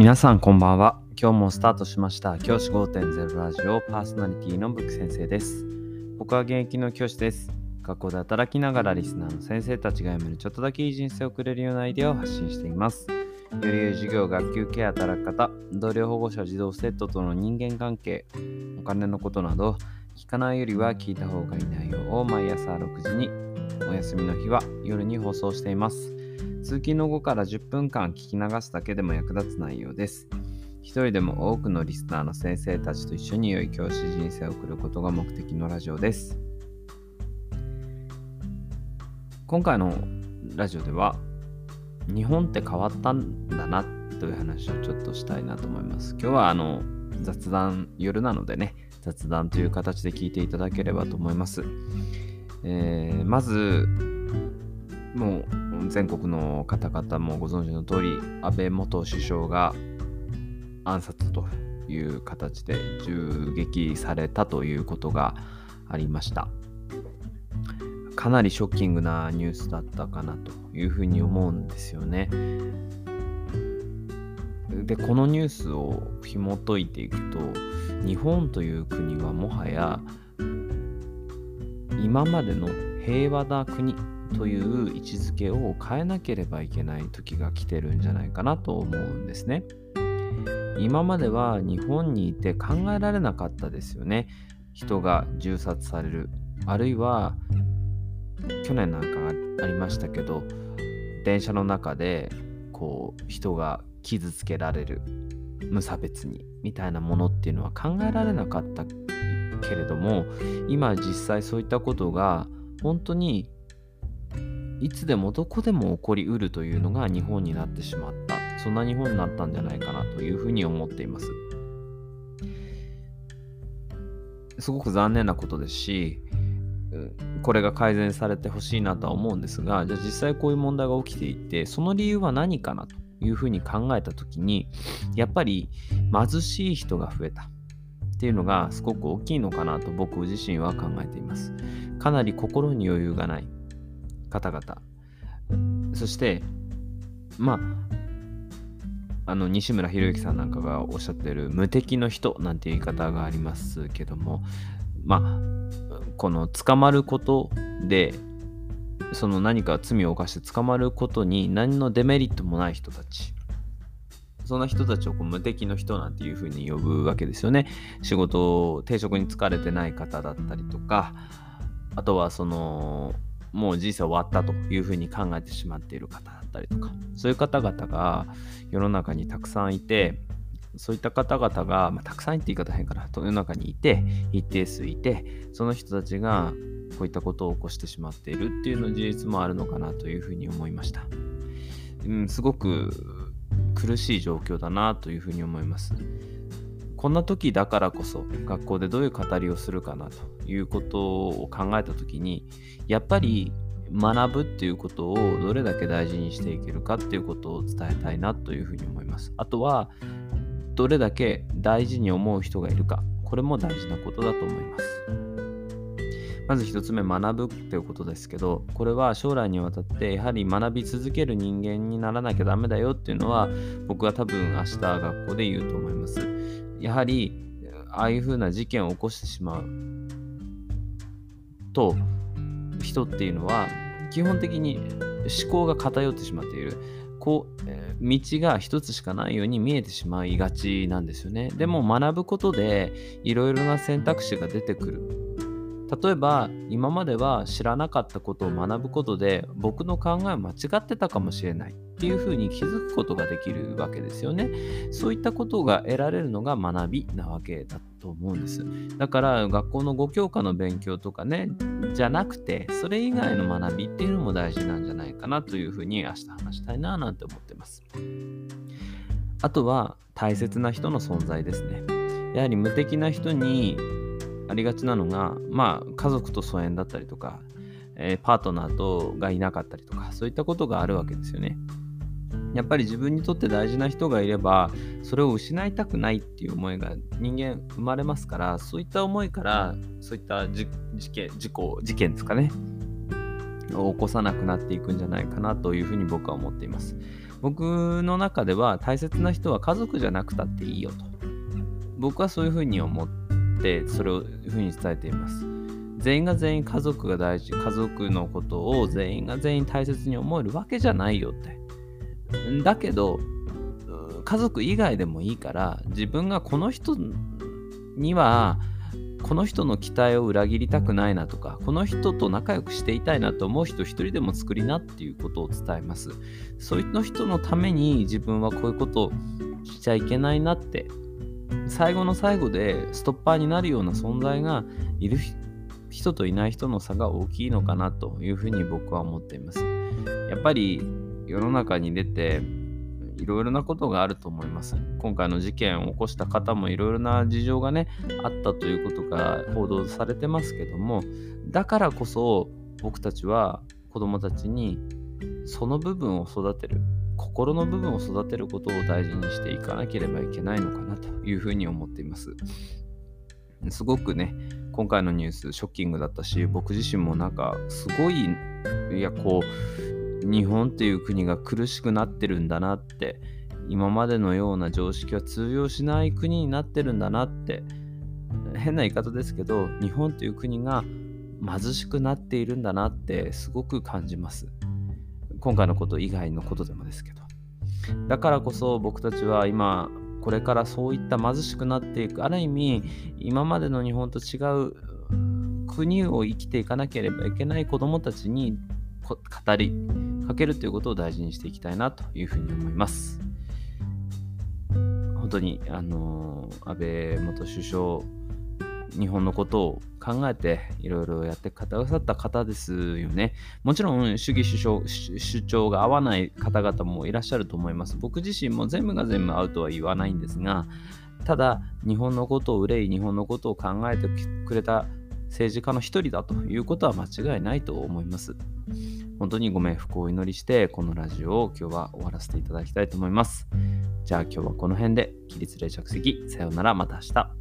皆さんこんばんは。今日もスタートしました。教師5.0ラジオパーソナリティのブック先生です。僕は現役の教師です。学校で働きながらリスナーの先生たちが読めるちょっとだけいい人生を送れるようなアイデアを発信しています。より良い授業、学級ケア、働き方、同僚保護者、児童生徒との人間関係、お金のことなど、聞かないよりは聞いた方がいい内容を毎朝6時に、お休みの日は夜に放送しています。通勤の後から10分間聞き流すだけでも役立つ内容です。一人でも多くのリスナーの先生たちと一緒に良い教師人生を送ることが目的のラジオです。今回のラジオでは日本って変わったんだなという話をちょっとしたいなと思います。今日はあの雑談夜なのでね雑談という形で聞いていただければと思います。えーまずもう全国の方々もご存知の通り安倍元首相が暗殺という形で銃撃されたということがありました。かなりショッキングなニュースだったかなというふうに思うんですよね。でこのニュースを紐解いていくと日本という国はもはや今までの平和な国という位置づけを変えなければいけない時が来てるんじゃないかなと思うんですね。今までは日本にいて考えられなかったですよね。人が銃殺される。あるいは去年なんかありましたけど電車の中でこう人が傷つけられる無差別にみたいなものっていうのは考えられなかったけれども今実際そういったことが本当にいつでもどこでも起こりうるというのが日本になってしまった。そんな日本になったんじゃないかなというふうに思っています。すごく残念なことですしこれが改善されてほしいなとは思うんですがじゃあ実際こういう問題が起きていてその理由は何かなというふうに考えた時にやっぱり貧しい人が増えた。っていうのがすごく大きいのかなと僕自身は考えています。かなり心に余裕がない。方々。そしてまああの西村博之さんなんかがおっしゃってる無敵の人なんて言い方がありますけどもまあこの捕まることでその何か罪を犯して捕まることに何のデメリットもない人たち。そんな人たちをこう無敵の人なんていうふうに呼ぶわけですよね。仕事を定職に疲れてない方だったりとかあとはそのもう人生終わったというふうに考えてしまっている方だったりとかそういう方々が世の中にたくさんいてそういった方々が、まあ、たくさんいって言い方変かな世の中にいて一定数いてその人たちがこういったことを起こしてしまっているっていうの事実もあるのかなというふうに思いました、うん、すごく苦しい状況だなというふうに思います。こんな時だからこそ学校でどういう語りをするかなということを考えた時にやっぱり学ぶっていうことをどれだけ大事にしていけるかっていうことを伝えたいなというふうに思います。あとはどれだけ大事に思う人がいるか。これも大事なことだと思います。まず一つ目学ぶっていうことですけどこれは将来にわたってやはり学び続ける人間にならなきゃダメだよっていうのは僕は多分明日学校で言うと思います。やはりああいうふうな事件を起こしてしまう。と人っていうのは基本的に思考が偏ってしまっている。こう、えー、道が一つしかないように見えてしまいがちなんですよね。でも学ぶことでいろいろな選択肢が出てくる。例えば今までは知らなかったことを学ぶことで僕の考えは間違ってたかもしれないっていうふうに気づくことができるわけですよね。そういったことが得られるのが学びなわけだと思うんです。だから学校の5教科の勉強とかねじゃなくてそれ以外の学びっていうのも大事なんじゃないかなというふうに明日話したいななんて思ってます。あとは大切な人の存在ですね。やはり無敵な人にありがちなのが、まあ、家族と疎遠だったりとか、えー、パートナーとがいなかったりとか、そういったことがあるわけですよね。やっぱり自分にとって大事な人がいれば、それを失いたくないっていう思いが人間生まれますから、そういった思いから、そういった事件、事故、事件ですかね、を起こさなくなっていくんじゃないかなというふうに僕は思っています。僕の中では大切な人は家族じゃなくたっていいよと。僕はそういうふうに思ってそれをふうに伝えています。全員が全員家族が大事、家族のことを全員が全員大切に思えるわけじゃないよって。だけど、家族以外でもいいから自分がこの人にはこの人の期待を裏切りたくないなとかこの人と仲良くしていたいなと思う人一人でも作りなっていうことを伝えますそういう人のために自分はこういうことをしちゃいけないなって最後の最後でストッパーになるような存在がいる人といない人の差が大きいのかなというふうに僕は思っていますやっぱり世の中に出ていろいろなことがあると思います。今回の事件を起こした方もいろいろな事情がね、あったということが報道されてますけども、だからこそ僕たちは子供たちにその部分を育てる、心の部分を育てることを大事にしていかなければいけないのかなというふうに思っています。すごくね、今回のニュースショッキングだったし、僕自身もなんかすごい、いや、こう、日本っていう国が苦しくなってるんだなって今までのような常識は通用しない国になってるんだなって変な言い方ですけど日本という国が貧しくなっているんだなってすごく感じます今回のこと以外のことでもですけどだからこそ僕たちは今これからそういった貧しくなっていくある意味今までの日本と違う国を生きていかなければいけない子どもたちに語りかけるということを大事にしていきたいなというふうに思います。本当に、あの安倍元首相、日本のことを考えていろいろやってくださった方ですよね。もちろん主義主張主張が合わない方々もいらっしゃると思います。僕自身も全部が全部合うとは言わないんですが、ただ日本のことを憂い、日本のことを考えてくれた政治家の一人だということは間違いないと思います。本当にご冥福をお祈りして、このラジオを今日は終わらせていただきたいと思います。じゃあ今日はこの辺で起立例着席。さようなら、また明日。